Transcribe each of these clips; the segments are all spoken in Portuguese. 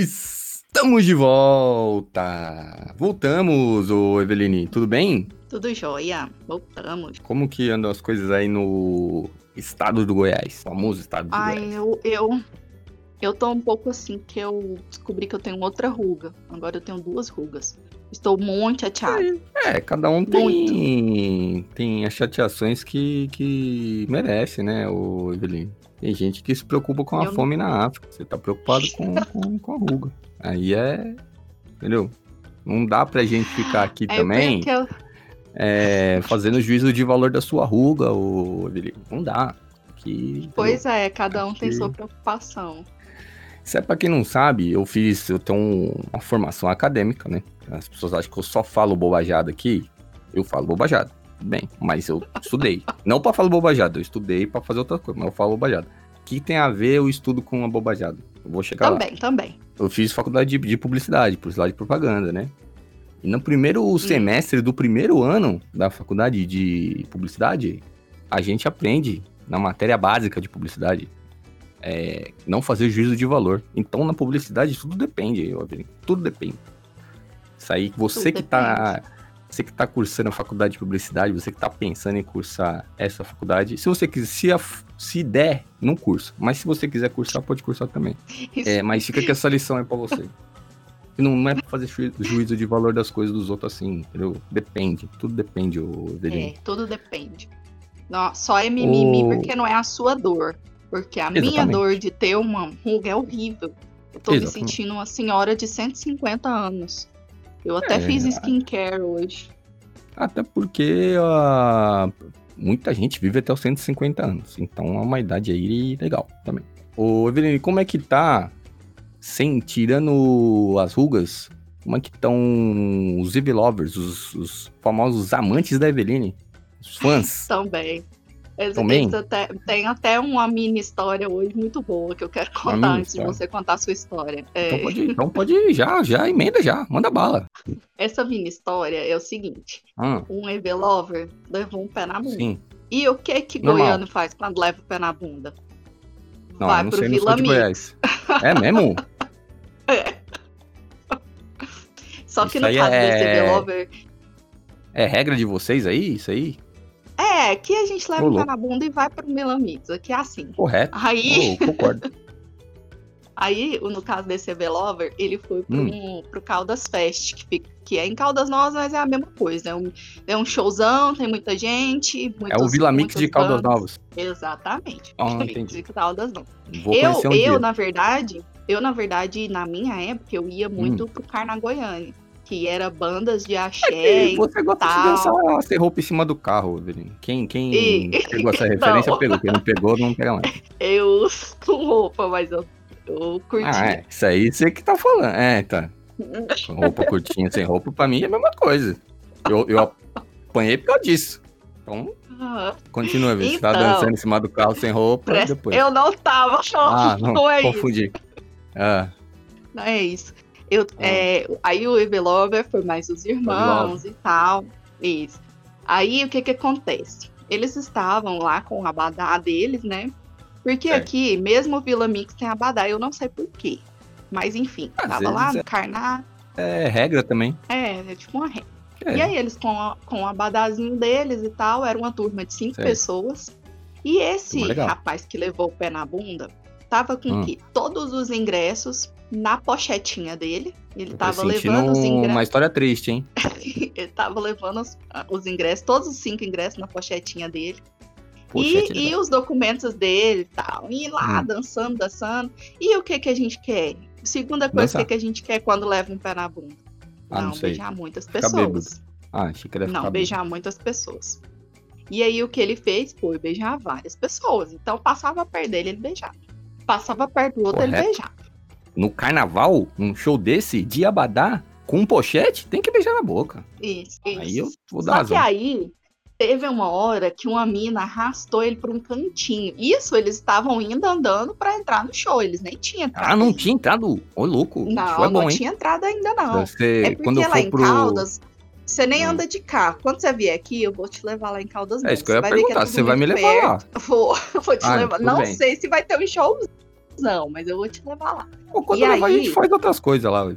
Estamos de volta! Voltamos, ô Eveline, tudo bem? Tudo jóia, voltamos. Como que andam as coisas aí no estado do Goiás? Famoso estado do Ai, Goiás. eu, eu, eu tô um pouco assim, que eu descobri que eu tenho outra ruga. Agora eu tenho duas rugas. Estou muito chateada. É, cada um tem, tem as chateações que, que merece, né, ô Eveline? Tem gente que se preocupa com a Eu não- fome na África. Você tá preocupado com, com, com a ruga. Aí é. Entendeu? Não dá pra gente ficar aqui É também eu, é, fazendo juízo de valor da sua ruga, Eveline. Não dá. Pois é, cada um tem sua preocupação. Isso é pra quem não sabe, eu fiz, eu tenho um- uma formação acadêmica, né? As pessoas acham que eu só falo bobajada aqui. Eu falo bobajada. Bem, mas eu estudei. não pra falar bobajada, eu estudei pra fazer outra coisa, mas eu falo bobajada. Que tem a ver o estudo com a bobajada? Eu vou chegar lá. Também, também. Eu fiz faculdade de, de publicidade, publicidade e propaganda, né? E no primeiro semestre do primeiro ano da faculdade de publicidade, a gente aprende na matéria básica de publicidade é, não fazer juízo de valor. Então na publicidade tudo depende, tudo depende. Isso aí, você Tudo que tá. Você que tá cursando a faculdade de publicidade, você que tá pensando em cursar essa faculdade, se você quiser, se, a- se der, não cursa. Mas se você quiser cursar, pode cursar também. É, mas fica que essa lição é pra você. Não, não é pra fazer ju- juízo de valor das coisas dos outros assim, entendeu? Depende. Tudo depende, o. É, tudo depende. Não, só é mimimi O- porque não é a sua dor. Porque a minha Exatamente. dor de ter uma ruga é horrível. Eu tô Exatamente. me sentindo uma senhora de 150 anos. Eu até É. fiz skincare hoje. Até porque ah, muita gente vive até os 150 anos. Então é uma idade aí legal também. Ô, Eveline, como é que tá, sem, tirando as rugas, como é que estão os Eve Lovers, os, os famosos amantes da Eveline? Os fãs? Também. Também? até, tem até uma mini história hoje muito boa que eu quero contar antes de você contar a sua história. É, Então pode, então pode ir, já, já, emenda já, manda bala. Essa mini história é o seguinte: Ah, um EV Lover levou um pé na bunda. sim. E o que que Normal. goiano faz quando leva o pé na bunda? Não, Vai não pro sei, Vila Mix. É mesmo? Só que Isso no caso desse é- EV Lover, É regra de vocês aí, isso aí? É que a gente leva o pé na bunda e vai pro Milamix. Aqui é assim. Correto. Aí, concordo. aí, no caso desse EV Lover, ele foi pro, Hum. pro Caldas Fest, que, fica- que é em Caldas Novas, mas é a mesma coisa. É um, é um showzão, tem muita gente. É o muitos- Vila Mix de Caldas. Novas. Exatamente. Ah, Vila Mix de Caldas Novas. Vou eu, um eu dia. na verdade, eu, na verdade, na minha época, eu ia Hum. muito pro Carnagoiânia, que era bandas de axé E e você gosta de tal. dançar sem roupa em cima do carro, Evelyn. Quem, quem E- pegou essa Então. referência, pegou. Quem não pegou, não pega mais. eu uso roupa, mas eu, eu curti. Ah, é. Isso aí você que tá falando. É, tá. Roupa curtinha sem roupa, pra mim é a mesma coisa. Eu, eu apanhei por causa disso. Então, Ah, continua, Evelyn. Você tá Então. dançando em cima do carro sem roupa, presta- depois. Eu não tava, Ah, não, não é isso. confundi. Ah, Não é isso. Eu, Ah. é, aí o Evelover foi mais os irmãos e tal. Isso. Aí o que que acontece? Eles estavam lá com o abadá deles, né? Porque Certo. aqui, mesmo o Vila Mix tem abadá, eu não sei por quê. Mas enfim, Às tava lá vezes no é- Carná. é regra também. É, é tipo uma regra. É. E aí eles com, a- com o abadazinho deles e tal, era uma turma de cinco Certo. pessoas. E esse legal. rapaz que levou o pé na bunda, tava com Hum. que todos os ingressos na pochetinha dele. Ele tava levando os ingressos. uma história triste, hein? Ele tava levando os, os ingressos, todos os cinco ingressos na pochetinha dele. Pochete, e, e os documentos dele e tal. E lá, Hum. dançando, dançando. E o que que a gente quer? Segunda coisa, o que, que a gente quer quando leva um pé na bunda? Ah, não sei. beijar muitas bêbado. pessoas. Ah, achei que era Não, beijar muitas pessoas. E aí o que ele fez foi beijar várias pessoas. Então passava perto dele, ele beijava. Passava perto do outro, ele Correto. beijava. No carnaval, um show desse, de Abadá, com um pochete, tem que beijar na boca. Isso, isso. Aí eu vou dar Só razão. que aí teve uma hora que uma mina arrastou ele para um cantinho. Isso eles estavam indo andando para entrar no show. Eles nem tinham entrado. Ah, não tinha entrado? Ô, louco. Não, é bom, não hein? tinha entrado ainda não. Ser- É porque quando eu lá em pro... Caldas, você nem Hum. anda de carro. Quando você vier aqui, eu vou te levar lá em Caldas. É isso que eu ia Você vai é perguntar. tudo Você vai me muito levar lá. perto. Vou, vou te Ah, levar. Não bem. sei se vai ter um showzinho busão, mas eu vou te levar lá. Quando e aí... a gente faz outras coisas lá.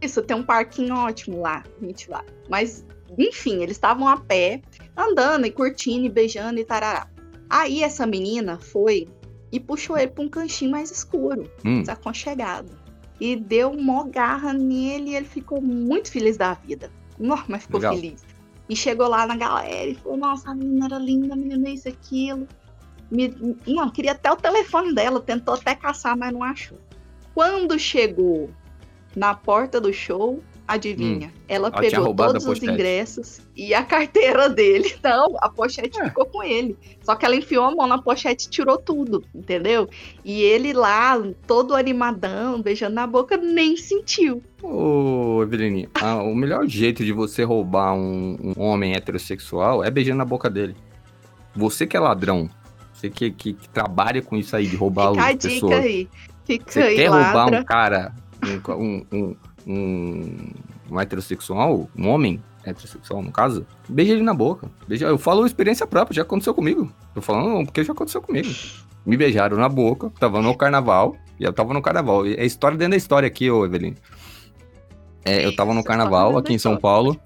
Isso, tem um parquinho ótimo lá, a gente vai. Mas, enfim, eles estavam a pé, andando e curtindo e beijando e tarará. Aí essa menina foi e puxou ele para um cantinho mais escuro, hum. desaconchegado. E deu uma garra nele e ele ficou muito feliz da vida. Nossa, mas ficou Legal. feliz. E chegou lá na galera e falou: Nossa, a menina era linda, a menina isso, aquilo. Me... Não, queria até o telefone dela, tentou até caçar, mas não achou. Quando chegou na porta do show, adivinha? Hum, ela, pegou todos os ingressos e a carteira dele. Não, a pochete é. ficou com ele. Só que ela enfiou a mão na pochete e tirou tudo, entendeu? E ele lá, todo animadão, beijando na boca, nem sentiu. Ô, Eveline, o melhor jeito de você roubar um, um, homem heterossexual é beijando na boca dele. Você que é ladrão, você que, que, que trabalha com isso aí, de roubar Fica as pessoas. Aí. Fica você aí, quer ladra. roubar um cara, um, um, um, um heterossexual, um homem heterossexual, no caso, beija ele na boca. Beija, eu falo experiência própria, já aconteceu comigo. Tô falando porque já aconteceu comigo. Me beijaram na boca, tava no carnaval, e eu tava no carnaval. É história dentro da história aqui, ô Evelyn. É, eu tava no carnaval aqui em São Paulo.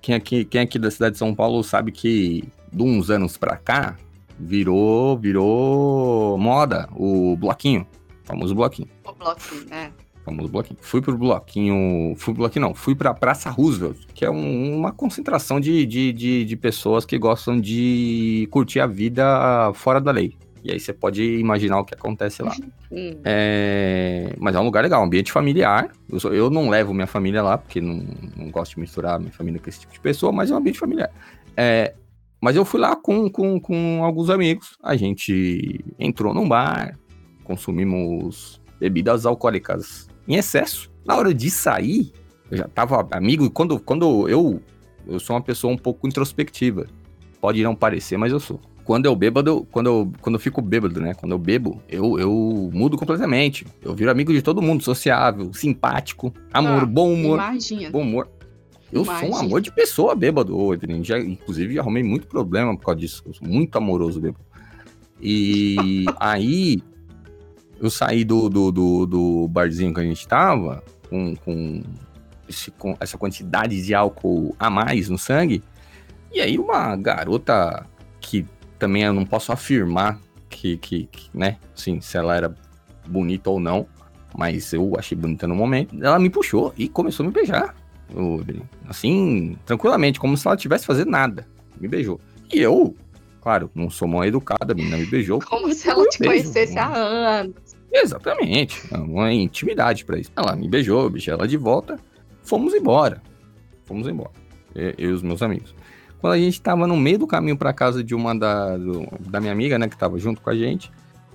Quem aqui, quem aqui da cidade de São Paulo sabe que de uns anos pra cá virou, virou moda o bloquinho. Famoso bloquinho. O bloquinho, é famoso bloquinho. Fui pro bloquinho. Fui pro bloquinho, não. Fui pra Praça Roosevelt, que é um, uma concentração de, de, de, de, pessoas que gostam de curtir a vida fora da lei. E aí você pode imaginar o que acontece lá. Hum. É... Mas é um lugar legal, um ambiente familiar. Eu, sou, eu não levo minha família lá, porque não, não gosto de misturar minha família com esse tipo de pessoa, mas é um ambiente familiar. É... Mas eu fui lá com, com, com alguns amigos. A gente entrou num bar, consumimos bebidas alcoólicas em excesso. Na hora de sair, eu já tava amigo, e quando, quando eu, eu sou uma pessoa um pouco introspectiva. Pode não parecer, mas eu sou. Quando eu bêbado, quando eu, quando eu fico bêbado, né? Quando eu bebo, eu, eu mudo completamente. Eu viro amigo de todo mundo, sociável, simpático, amor, ah, bom humor. Imagina. Bom humor. Eu imagina. sou um amor de pessoa bêbado, Evelyn. Já, inclusive, arrumei muito problema por causa disso. Eu sou muito amoroso bêbado. E aí, eu saí do, do, do, do, barzinho que a gente tava, com, com, esse, com essa quantidade de álcool a mais no sangue, e aí uma garota que também eu não posso afirmar que, que, que né, assim, se ela era bonita ou não, mas eu achei bonita no momento, ela me puxou e começou a me beijar. Assim, tranquilamente, como se ela tivesse fazendo nada. Me beijou. E eu, claro, não sou mal educada, a menina me beijou. Como se ela te beijo. conhecesse há anos. Exatamente. É uma intimidade para isso. Ela me beijou, beijei ela de volta. Fomos embora. Fomos embora. Eu, eu e os meus amigos. Quando a gente tava no meio do caminho para casa de uma da, do, da minha amiga, né, que tava junto com a gente,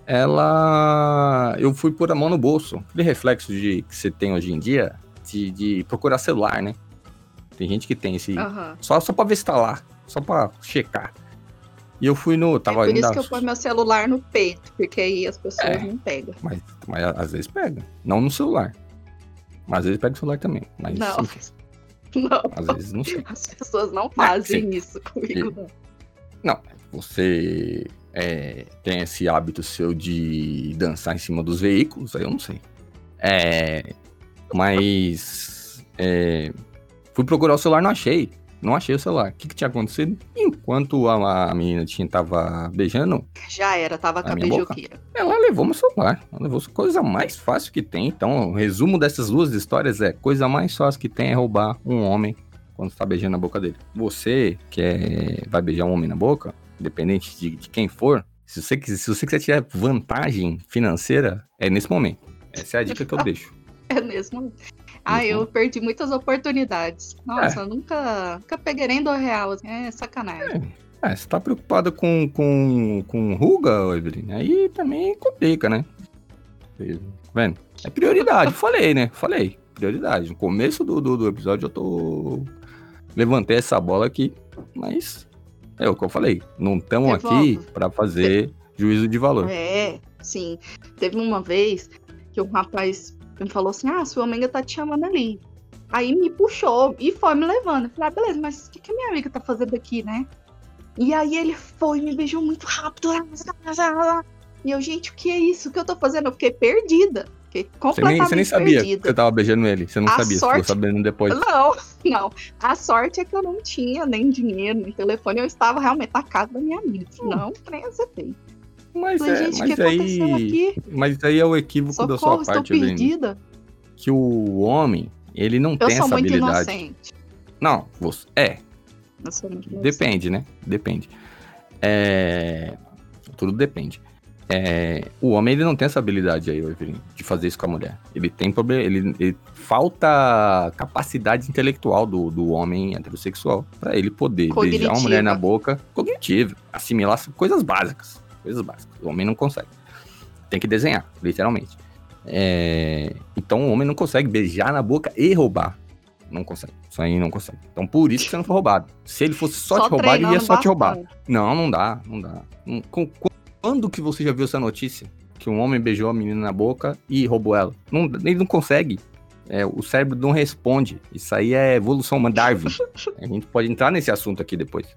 ela. Eu fui pôr a mão no bolso. Aquele reflexo de, que você tem hoje em dia de, de procurar celular, né? Tem gente que tem esse. Uhum. Só, só pra ver se tá lá. Só pra checar. E eu fui no. Tava é por isso que eu ponho meu celular no peito, porque aí as pessoas é, não pegam. Mas, mas às vezes pega. Não no celular. Mas às vezes pega o celular também. Mas, não. Enfim. Não. Às vezes não sei. As pessoas não fazem isso comigo, não. Não, você é, tem esse hábito seu de dançar em cima dos veículos, aí eu não sei. É, mas é, fui procurar o celular, não achei. Não achei o celular. O que, que tinha acontecido? Enquanto a, a menina tinha, tava beijando. Já era, tava com a, beijoqueira. Ela levou meu celular. Ela levou coisa mais fácil que tem. Então, o resumo dessas duas histórias é: coisa mais fácil que tem é roubar um homem quando está beijando a boca dele. Você que é, vai beijar um homem na boca, independente de, de quem for, se você, se você quiser tiver vantagem financeira, é nesse momento. Essa é a dica que eu deixo. É mesmo. Ah, eu uhum. perdi muitas oportunidades. Nossa, é. nunca, nunca peguei nem do real. Assim, é sacanagem. É. é, você tá preocupada com, com, com ruga, Evelyn? Aí também complica, né? Tá vendo? É prioridade, falei, né? Falei, prioridade. No começo do, do, do, episódio eu tô. Levantei essa bola aqui, mas é o que eu falei. Não estamos aqui para fazer juízo de valor. É, sim. Teve uma vez que um rapaz ele falou assim: ah, sua amiga tá te chamando ali. Aí me puxou e foi me levando. Eu falei, ah, beleza, mas o que, que a minha amiga tá fazendo aqui, né? E aí ele foi, me beijou muito rápido. E eu, gente, o que é isso? O que eu tô fazendo? Eu fiquei perdida. Fiquei Você nem, completamente você nem sabia perdida. que você tava beijando ele. Você não A sabia, você sorte- ficou sabendo depois. Não, não. A sorte é que eu não tinha nem dinheiro, nem telefone. Eu estava realmente na casa da minha amiga. Senão, trem ia ser Mas, é, gente, mas aí. aqui? Mas aí é o equívoco da Socorro, sua estou parte, Evelyn. perdida. Que o homem, ele não Eu tem essa habilidade. inocente. Não, você. É. Depende, né? Depende. É... Tudo depende. É, O homem ele não tem essa habilidade aí, Evelyn, de fazer isso com a mulher. Ele tem problema. Ele, ele- falta capacidade intelectual do, do homem heterossexual pra ele poder beijar uma mulher na Cognitiva. boca, cognitivo, assimilar coisas básicas. Coisas básicas. O homem não consegue. Tem que desenhar, literalmente. É, Então o homem não consegue beijar na boca e roubar. Não consegue. Isso aí não consegue. Então por isso que você não foi roubado. Se ele fosse só, te roubar, ele ia só te roubar. Não, não dá, não dá. Quando que você já viu essa notícia? Que um homem beijou a menina na boca e roubou ela? Não, ele não consegue. É, o cérebro não responde. Isso aí é evolução humana, Darwin. A gente pode entrar nesse assunto aqui depois.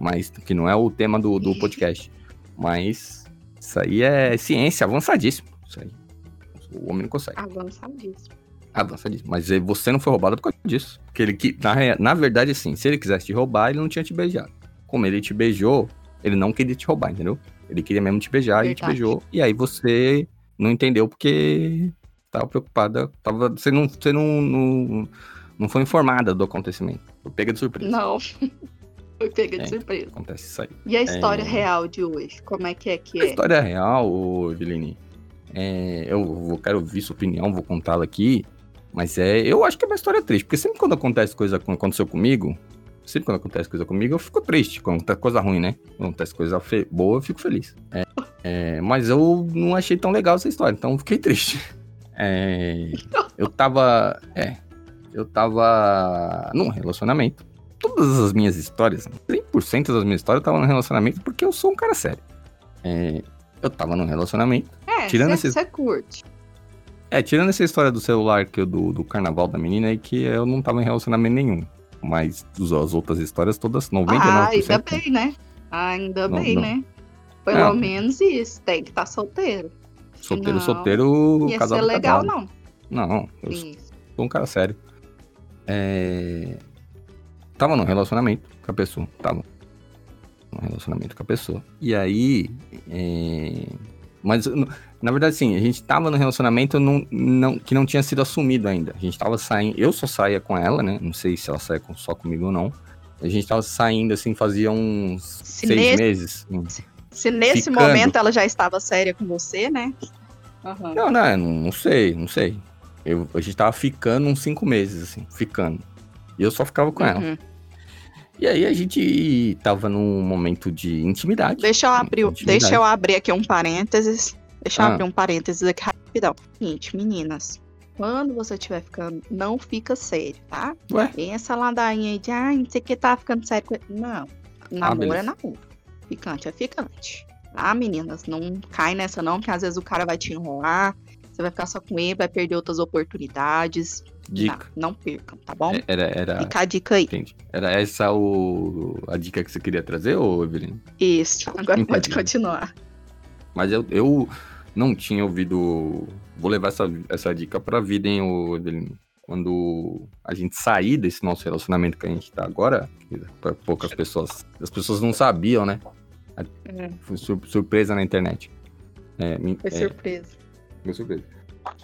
Mas que não é o tema do, do podcast. Mas isso aí é ciência avançadíssimo. Isso aí. O homem não consegue. Avançadíssimo. Avançadíssimo. Mas você não foi roubado por causa disso. Porque ele, que- na, na verdade, assim, se ele quisesse te roubar, ele não tinha te beijado. Como ele te beijou, ele não queria te roubar, entendeu? Ele queria mesmo te beijar e te Verdade. beijou. E aí você não entendeu porque tava preocupada. Tava, você não, você não, não, não foi informada do acontecimento. Foi pega de surpresa. Não. Foi pega de É. surpresa. Acontece isso aí. E a história É. real de hoje? Como é que é que A é? história real, Eveline, é, eu vou, quero ouvir sua opinião, vou contá-la aqui. Mas é, eu acho que é uma história triste, porque sempre quando acontece coisa com- aconteceu comigo, sempre quando acontece coisa comigo, eu fico triste. Quando acontece coisa ruim, né? Quando acontece coisa boa, eu fico feliz. É, é, mas eu não achei tão legal essa história, então eu fiquei triste. É, eu tava. É. Eu tava num relacionamento. Todas as minhas histórias, 100% das minhas histórias, eu tava num relacionamento porque eu sou um cara sério. É, eu tava num relacionamento. É, Tirando você esses- curte. É, tirando essa história do celular que eu, do, do carnaval da menina aí, que eu não tava em relacionamento nenhum. Mas as as outras histórias, todas, 99%. Ah, ainda bem, né? Ainda Não, bem, não. né? Pelo Não. menos isso. Tem que estar solteiro. Solteiro, Não. solteiro, Ia casado, ser legal, casado. não. Não, eu Isso. sou um cara sério. É... Tava num relacionamento com a pessoa. Tava num relacionamento com a pessoa. E aí. é, Mas, na verdade, sim, a gente tava num relacionamento não, não, que não tinha sido assumido ainda. A gente tava saindo. Eu só saía com ela, né? Não sei se ela saia com- só comigo ou não. A gente tava saindo assim, fazia uns Se seis nesse- meses. Se nesse Ficando. momento ela já estava séria com você, né? Aham. Não, não, não, sei, não sei. Eu, a gente tava ficando uns cinco meses, assim, ficando. E eu só ficava com ela. E aí a gente tava num momento de intimidade. Deixa eu abrir, Intimidade. deixa eu abrir aqui um parênteses. Deixa eu Ah. abrir um parênteses aqui rapidão. Seguinte, meninas, quando você estiver ficando, não fica sério, tá? Ué? Tem essa ladainha aí de, ah, não sei o que tá ficando sério. com ele." Não. Namoro é beleza. namoro. Ficante é ficante. Tá, meninas? Não cai nessa não, porque às vezes o cara vai te enrolar. Você vai ficar só com ele, vai perder outras oportunidades. Dica. Não, não percam, tá bom? É, Era, era, Fica a dica aí. entendi. Era essa o, a dica que você queria trazer, ô Evelyn? Isso. Agora pode Entendi. continuar. Mas eu, eu não tinha ouvido. Vou levar essa, essa dica pra vida, hein, ô Evelyn? Quando a gente sair desse nosso relacionamento que a gente tá agora, para poucas pessoas. As pessoas não sabiam, né? É, Foi sur- surpresa na internet. É, foi é, surpresa.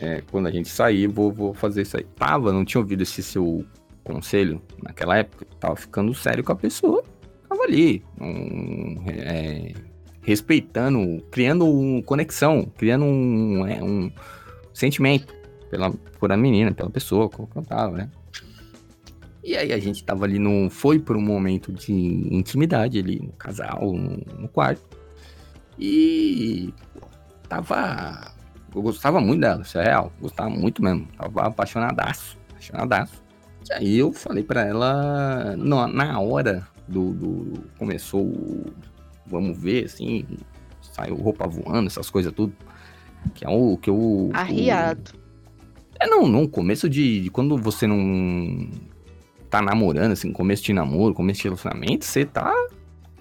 É, quando a gente sair, vou, vou fazer isso aí. Tava, não tinha ouvido esse seu conselho naquela época. Tava ficando sério com a pessoa. Tava ali. um, é, respeitando, criando uma conexão, criando um, é, um sentimento pela, por a menina, pela pessoa com que eu tava, né? E aí a gente tava ali no. Foi por um momento de intimidade ali, no casal, no, no quarto. E tava. Eu gostava muito dela, isso é real. Gostava muito mesmo. Tava apaixonadaço. Apaixonadaço. E aí eu falei pra ela, na, na hora do, do- Começou o. Vamos ver, assim. Saiu roupa voando, essas coisas tudo. Que é o que eu. o- Arriado. é, não, não. Começo de, de quando você não tá namorando, assim, começo de namoro, começo de relacionamento, você tá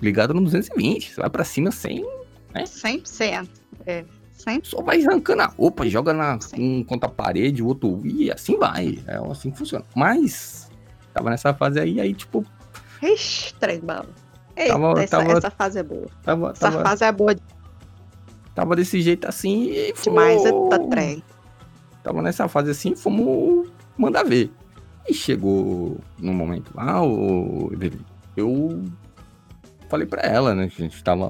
ligado no 220. Você vai pra cima sem. 100%. É, sempre. Só vai arrancando a roupa, joga na, um contra a parede, o outro. E assim vai. É assim que funciona. Mas, tava nessa fase aí, aí, tipo. Ixi, trem bala. Eita, Tava- essa, tava- essa fase é boa. Tava, Essa tava, fase é boa tava desse jeito assim e demais, fomos- eita trem. Tava nessa fase assim, fomos mandar ver. E chegou num momento lá, o eu falei pra ela, né? A gente tava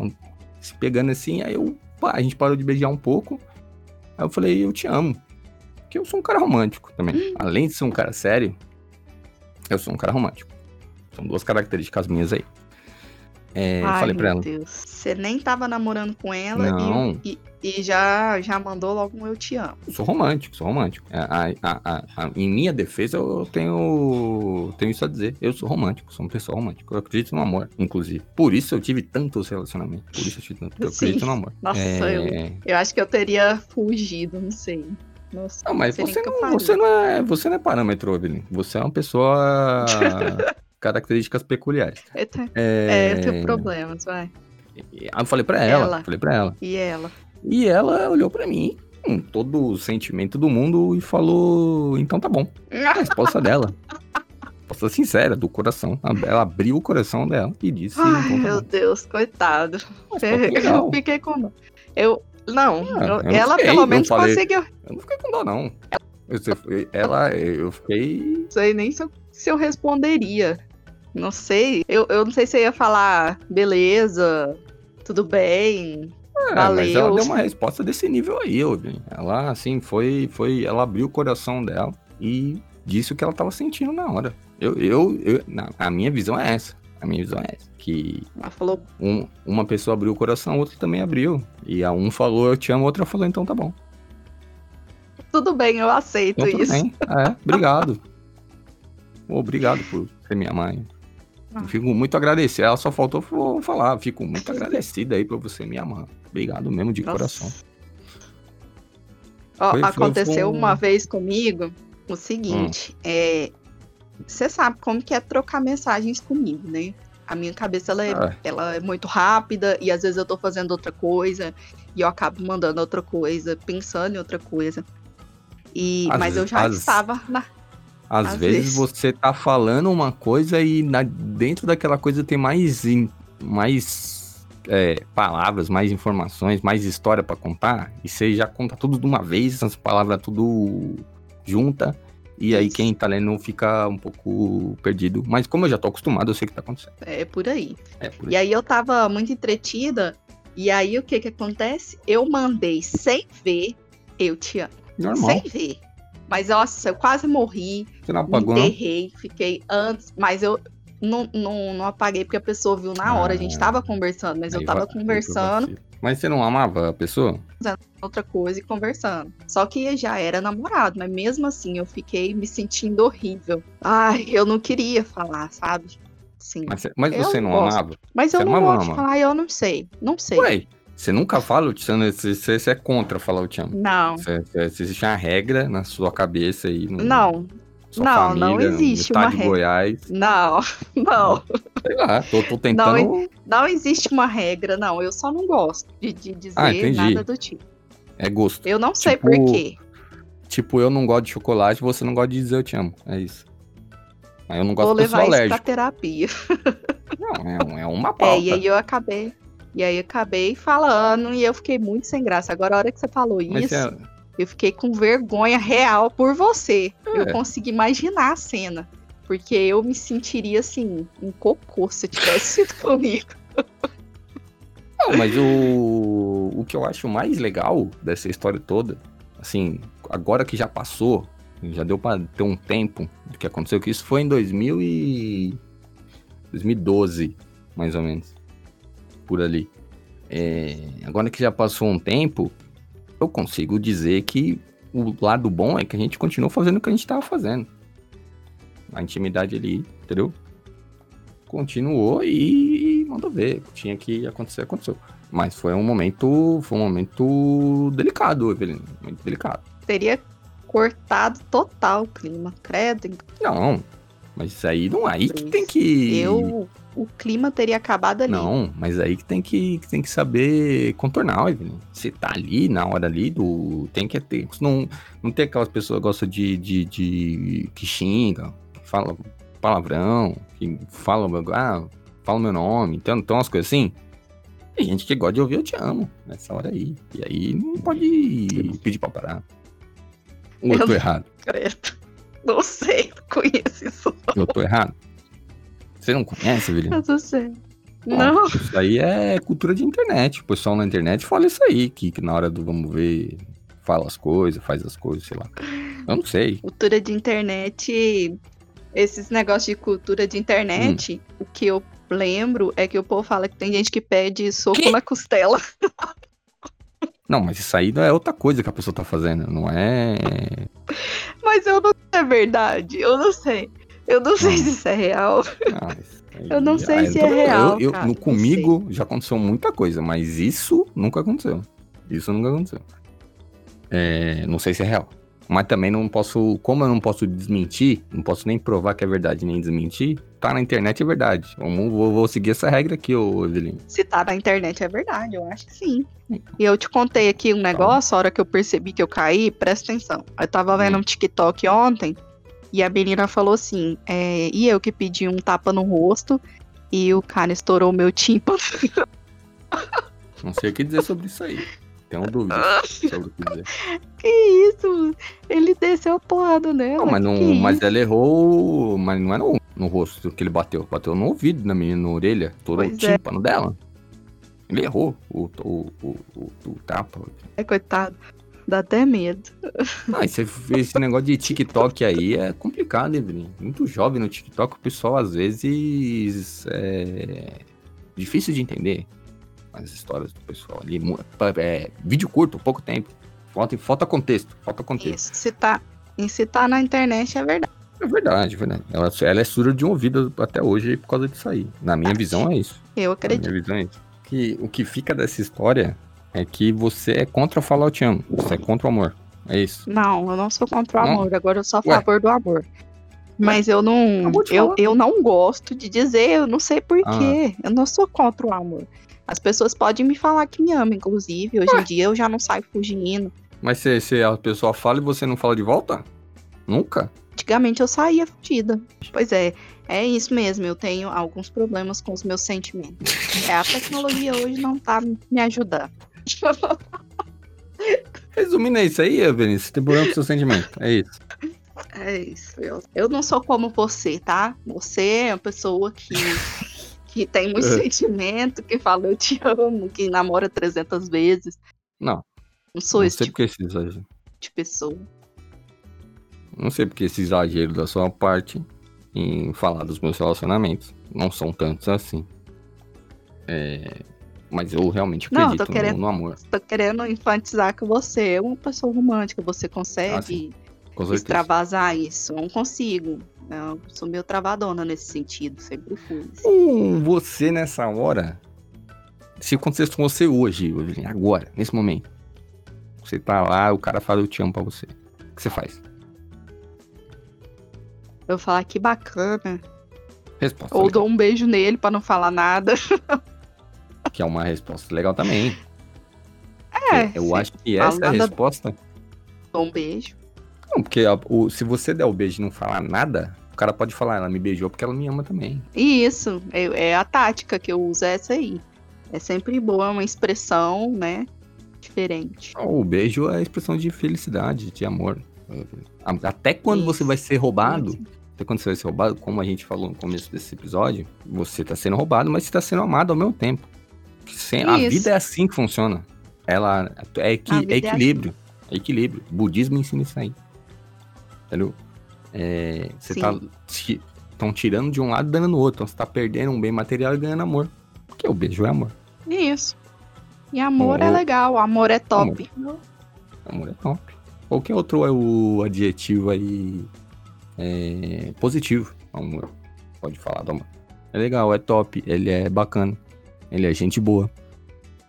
se pegando assim, aí eu, a gente parou de beijar um pouco. Aí eu falei, eu te amo. Porque eu sou um cara romântico também. Além de ser um cara sério, eu sou um cara romântico. São duas características minhas aí. É, Ai, falei pra meu ela. Deus. Você nem tava namorando com ela Não. e, e, e já, já mandou logo um eu te amo. Eu sou romântico, sou romântico. A- a- a- a- em minha defesa, eu tenho, tenho isso a dizer. Eu sou romântico, sou uma pessoa romântica. Eu acredito no amor, inclusive. Por isso eu tive tantos relacionamentos. Por isso eu tive tanto. Eu Sim. acredito no amor. Nossa, É, Eu acho que eu teria fugido, não sei. Nossa, Não, mas você eu não, você, não é, você não é parâmetro, Evelyn. Você é uma pessoa. características peculiares. É, É, eu tenho problemas, vai. Aí eu falei pra ela, Ela. falei pra ela. E ela? E ela olhou pra mim com todo o sentimento do mundo e falou: então tá bom. A resposta dela. Resposta sincera, do coração. Ela abriu o coração dela e disse: Ai, então tá meu bom. Deus, coitado. Eu fiquei com. Eu. Não, Ah, eu- ela fiquei, pelo menos falei. conseguiu. Eu não fiquei com dó, não. Eu, ela, eu fiquei. Não sei nem se eu, se eu responderia. Não sei. Eu, eu não sei se eu ia falar, beleza, tudo bem. É, mas ela Valeu. deu uma resposta desse nível aí, Evelyn. Ela, assim, foi, foi. Ela abriu o coração dela e disse o que ela tava sentindo na hora. Eu, eu, eu- na- a minha visão é essa. A minha visão é essa. Que Ela falou, um- uma pessoa abriu o coração, a outra também abriu. E a um falou eu te amo, a outra falou então tá bom. tudo bem, eu aceito Então isso. bem. É, obrigado. Obrigado por ser minha mãe. Ah. Fico muito agradecido. Ela só faltou fa- falar. Fico muito agradecida aí por você me amar. Obrigado mesmo de Nossa. coração. Ó, Foi- aconteceu foi um- uma vez comigo o seguinte, é, você sabe como que é trocar mensagens comigo, né? A minha cabeça ela é, Ah. ela é muito rápida e às vezes eu tô fazendo outra coisa e eu acabo mandando outra coisa, pensando em outra coisa. E, Às mas eu já às- estava na. Às, Às vezes, vezes. você tá falando uma coisa e na- dentro daquela coisa tem mais, in- mais é, palavras, mais informações, mais história pra contar. E você já conta tudo de uma vez, essas palavras tudo junta. E aí quem tá lendo fica um pouco perdido. Mas como eu já tô acostumado, eu sei o que tá acontecendo. É por aí. É por E aí eu tava muito entretida. E aí o que que acontece? Eu mandei sem ver, eu te amo. Normal. Sem ver. Mas nossa, eu quase morri. Você não apagou, enterrei, fiquei antes, mas eu não, não, não apaguei porque a pessoa viu na hora. A gente Ah. tava conversando, mas eu tava conversando. Mas você não amava a pessoa? outra coisa e conversando. Só que já era namorado, mas mesmo assim eu fiquei me sentindo horrível. Ai, eu não queria falar, sabe? Sim. Mas, você- mas você não gosto. amava? Mas eu você não amava gosto de falar, eu não sei. Não sei. Ué, você nunca fala te amo, você, você- é contra falar eu te amo. Não. Você, existe uma regra na sua cabeça aí. No, Não, não, não família, existe no uma regra. Goiás. não, não. Sei lá, tô, tô tentando. Não existe uma regra, não. Eu só não gosto de, de dizer Ah, nada do tipo. É gosto. Eu não sei Tipo, por quê. Tipo, eu não gosto de chocolate, você não gosta de dizer eu te amo. É isso. Eu não gosto Vou levar isso pra alérgico. terapia. Não, é, é uma É, pauta. e aí eu acabei. E aí acabei falando e eu fiquei muito sem graça. Agora, a hora que você falou Mas isso, é- eu fiquei com vergonha real por você. É. Eu consegui imaginar a cena. Porque eu me sentiria assim, um cocô se tivesse sido comigo. Não, mas o, o que eu acho mais legal dessa história toda, assim, agora que já passou, já deu pra ter um tempo do que aconteceu, que isso foi em 2000 e... 2012, mais ou menos, por ali. É, agora que já passou um tempo, eu consigo dizer que o lado bom é que a gente continuou fazendo o que a gente tava fazendo. A intimidade ali, entendeu? Continuou e, e mandou ver. Tinha que acontecer, aconteceu. Mas foi um momento, foi um momento delicado, Evelyn. Muito delicado. Teria cortado total o clima. Credo. Não, mas isso aí não aí que tem que. Eu, o clima teria acabado ali. Não, mas aí que tem que, que tem que saber contornar, Evelyn. Você tá ali, na hora ali, do. Tem que ter. Não, não tem aquelas pessoas que gostam de, de, de. que xingam, que falam palavrão, que falam. Ah, fala meu nome, então, então umas coisas assim. Tem gente que gosta de ouvir eu te amo nessa hora aí. E aí não pode pedir pra parar. Ou eu, tô errado? Credo. Não sei, não conheço isso. Eu tô errado? Você não conhece, Evelyn? Eu não sei. Bom, Não. Isso aí é cultura de internet. O pessoal na internet fala isso aí, que, que na hora do vamos ver, fala as coisas, faz as coisas, sei lá. Eu não sei. Cultura de internet. Esses negócios de cultura de internet, Hum. o que eu lembro é que o povo fala que tem gente que pede soco Quê? na costela. Não, mas isso aí não é outra coisa que a pessoa tá fazendo. Não é. Mas eu não sei se é verdade. Eu não sei. Eu não sei Hum. se isso é real. Ah, isso aí- Eu não sei Ah, se eu é real, Eu, eu- no comigo já aconteceu muita coisa, mas isso nunca aconteceu. Isso nunca aconteceu. É, não sei se é real. Mas também não posso, como eu não posso desmentir, não posso nem provar que é verdade nem desmentir, tá na internet é verdade. Vamos, vou, vou seguir essa regra aqui, ô Evelyn. Se tá na internet é verdade, eu acho que sim. E eu te contei aqui um negócio, a hora que eu percebi que eu caí, presta atenção. Eu tava vendo Hum. um TikTok ontem e a menina falou assim: é, e eu que pedi um tapa no rosto e o cara estourou meu tímpano. Não sei o que dizer sobre isso aí. Tenho dúvida sobre o que dizer. que isso? Ele desceu a porrada nela. Não, mas, não, que é mas isso? ela errou. Mas não é no, no rosto que ele bateu. Bateu no ouvido da menina, na orelha. O Pois é. tímpano dela. Ele errou o, o, o, o, o tapa. É, coitado. Dá até medo. Ah, esse, esse negócio de TikTok aí é complicado, Evelyn. Muito jovem no TikTok, o pessoal às vezes é difícil de entender as histórias do pessoal ali. É, vídeo curto, pouco tempo. Falta, falta contexto, falta contexto. Isso. Se tá, e se tá na internet é verdade. É verdade, é verdade. Ela, ela é surda de um ouvido até hoje por causa disso aí. Na minha visão é isso. Eu Na acredito. minha visão é isso. Que, o que fica dessa história é que você é contra falar eu te amo. Você é contra o amor. É isso. Não, eu não sou contra o Não? amor, agora eu sou a Ué? favor do amor. Mas eu não. Eu, eu não gosto de dizer, eu não sei Ah. porquê. Eu não sou contra o amor. As pessoas podem me falar que me amam, inclusive. Hoje em dia eu já não saio fugindo. Mas se, se a pessoa fala e você não fala de volta? Nunca? Antigamente eu saía fugida. Pois é, é isso mesmo. Eu tenho alguns problemas com os meus sentimentos. É, a tecnologia hoje não tá me ajudando. Resumindo, é isso aí. Você tem problema com seu sentimento. É isso. É isso. Eu, eu não sou como você, tá? Você é uma pessoa que, que tem muito É. sentimento, que fala eu te amo, que namora 300 vezes. Não. Não sou não esse sei tipo porque esse exagero. de pessoa. Não sei porque esse exagero da sua parte em falar dos meus relacionamentos. Não são tantos assim. É, Mas eu realmente Não, acredito tô querendo- no, no amor. Tô querendo enfatizar que você é uma pessoa romântica, você consegue Ah. Com certeza. extravasar isso. Eu não consigo. Eu sou meio travadona nesse sentido, sempre fui. Com você nessa hora, se acontecesse com você hoje, agora, nesse momento, você tá lá, o cara fala eu te amo pra você. O que você faz? Eu falar que bacana. Resposta Ou legal, dou um beijo nele pra não falar nada. que é uma resposta legal também. É, eu acho que essa é a resposta. um beijo. Não, porque a- o- se você der o beijo e não falar nada, o cara pode falar, ela me beijou porque ela me ama também. Isso, é, é a tática que eu uso, é essa aí. É sempre boa, uma expressão, né? Diferente. O beijo é a expressão de felicidade, de amor. Até quando Isso. você vai ser roubado, até quando você vai ser roubado, como a gente falou no começo desse episódio, você tá sendo roubado, mas você tá sendo amado ao mesmo tempo. Sem- a Isso. vida é assim que funciona. Ela é, equi- é é equilíbrio. É equilíbrio. O budismo ensina isso aí. Entendeu? É, você Sim. tá. Estão tirando de um lado e dando no outro. Então você tá perdendo um bem material e ganhando amor. Porque o beijo é amor. Isso. E amor é O- legal, amor é top. Amor é top. Qualquer outro é o adjetivo aí é, positivo. Amor. Pode falar do amor. É legal, é top, ele é bacana. Ele é gente boa.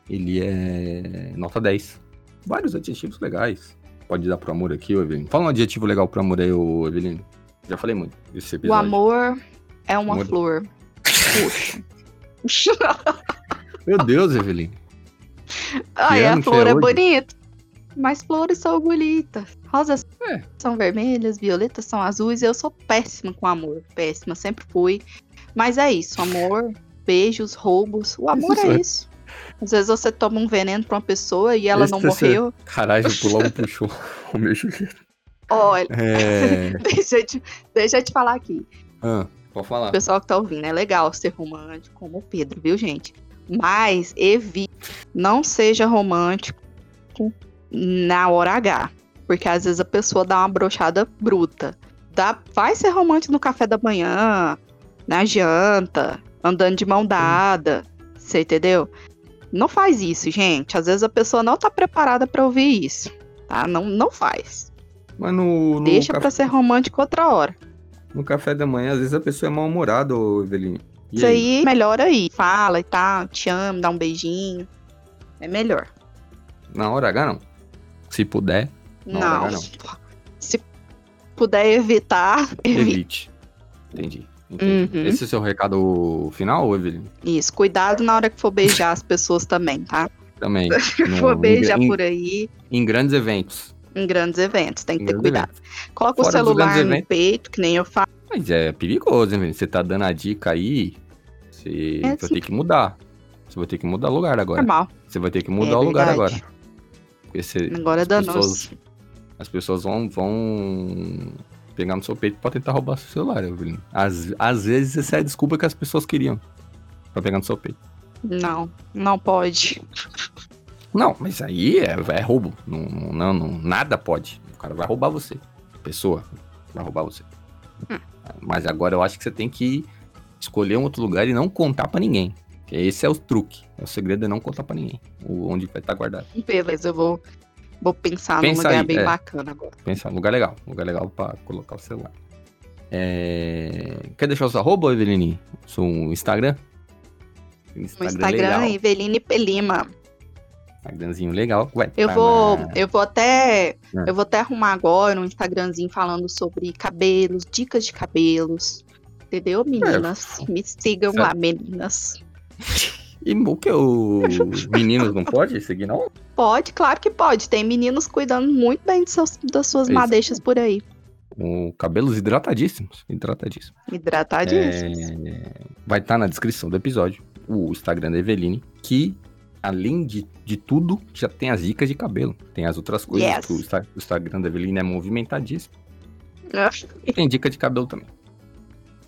Ele é nota 10. Vários adjetivos legais. Pode dar pro amor aqui, Evelyn. Fala um adjetivo legal pro amor aí, Evelyn. Já falei muito desse O episódio. amor é uma Amor- flor. Puxa. Meu Deus, Evelyn. Ai, a que flor é é, bonita. Mas flores são bonitas. Rosas É. são vermelhas, violetas são azuis. Eu sou péssima com amor. Péssima, sempre fui. Mas é isso, amor, beijos, roubos. O amor Isso é é. isso. Às vezes você toma um veneno pra uma pessoa e ela Esse não morreu. Caralho, tu logo puxou o meu chuveiro. Olha, É. deixa eu, te, deixa eu te falar aqui. Ah, pode falar. O pessoal que tá ouvindo, é legal ser romântico como o Pedro, viu, gente? Mas evite, não seja romântico na hora H. Porque às vezes a pessoa dá uma brochada bruta. Dá, vai ser romântico no café da manhã, na janta, andando de mão dada. Você entendeu? Não faz isso, gente. Às vezes a pessoa não tá preparada pra ouvir isso. Tá? Não, não faz. Mas no, no, Deixa café, pra ser romântico outra hora. no café da manhã, às vezes a pessoa é mal-humorada, ô Evelyn. E Isso aí, melhor aí. Fala e tal, te amo, dá um beijinho. É melhor. Na hora H, não. Se puder, Na hora não. H, Se puder evitar, evite. evite. Entendi. Entendi. Uhum. Esse é o seu recado final, Evelyn? Isso. Cuidado na hora que for beijar as pessoas também, tá? Também. Se No- for beijar em, por aí, em grandes eventos. em grandes eventos, tem que Em ter cuidado. Coloca o Fora dos celular no eventos. peito, que nem eu faço. Mas é perigoso, hein? Você tá dando a dica aí, você É, vai sim. ter que mudar. Você vai ter que mudar o lugar agora. Normal. Você vai ter que mudar É o lugar agora. Porque você, Agora é danoso. pessoas, as pessoas vão, vão pegar no seu peito pra tentar roubar seu celular, Evelyn. Às, às vezes essa é a desculpa que as pessoas queriam pra pegar no seu peito. Não, não pode. Não, mas aí é, é roubo. Não, não, não- nada pode. O cara vai roubar você. A pessoa vai roubar você. Hum. Mas agora eu acho que você tem que escolher um outro lugar e não contar pra ninguém. Esse é o truque. O segredo é não contar pra ninguém. O, onde vai estar guardado. Beleza, eu vou, vou pensar Pensa num lugar aí, bem é. bacana agora. Pensa, lugar legal. Lugar legal pra colocar o celular. É, Quer deixar o seu arroba, Eveline? Seu Instagram? No Instagram, legal. Eveline Pelima. Instagramzinho legal. Vai Eu tá vou, na- eu vou até, Ah. eu vou até arrumar agora um Instagramzinho falando sobre cabelos, dicas de cabelos. Entendeu, meninas? Me sigam Certo. lá, meninas. E o que? Os meninos não pode seguir, não? Pode, claro que pode. Tem meninos cuidando muito bem de seus, das suas É madeixas por aí. Com cabelos hidratadíssimos. Hidratadíssimos. Hidratadíssimos. É, Vai estar na descrição do episódio o Instagram da Eveline, que além de, de tudo, já tem as dicas de cabelo. Tem as outras coisas Yes. o, Insta- o Instagram da Eveline é movimentadíssimo. E tem dica de cabelo também.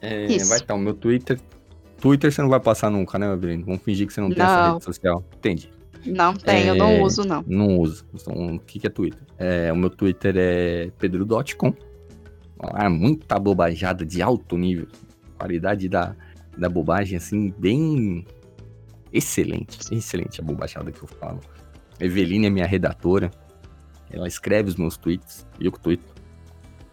É, Isso. vai estar o meu Twitter. Twitter você não vai passar nunca, né, Eveline? Vamos fingir que você não tem essa Não. rede social. Entendi. Não tem, eu não É. uso, não. Não uso. Então, o que, que é Twitter? É, o meu Twitter é pedro.com. Lá, muita bobajada de alto nível. Qualidade da, da bobagem, assim, bem excelente. Excelente a bobajada que eu falo. Eveline é minha redatora. Ela escreve os meus tweets e eu que tweeto.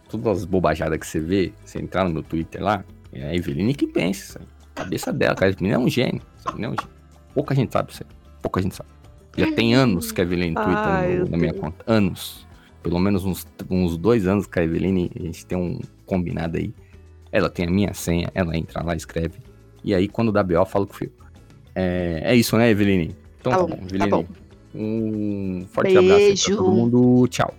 Todas as bobajadas que você vê, você entrar no meu Twitter lá, é a Eveline que pensa. aí. Cabeça dela, cara. Menina é um gênio. Menina é um gênio. Pouca gente sabe isso aí. Pouca gente sabe. Já tem anos que a Eveline twitta Ai, no- na minha conta. Anos. Pelo menos uns, uns dois anos que a Eveline, a gente tem um combinado aí. Ela tem a minha senha, ela entra lá, escreve. E aí, quando dá BO, eu falo com o Fio. É, é isso, né, Eveline? Então Tá tá, bom, bom, tá Eveline. bom. Um forte abraço aí pra Beijo. todo mundo. Tchau.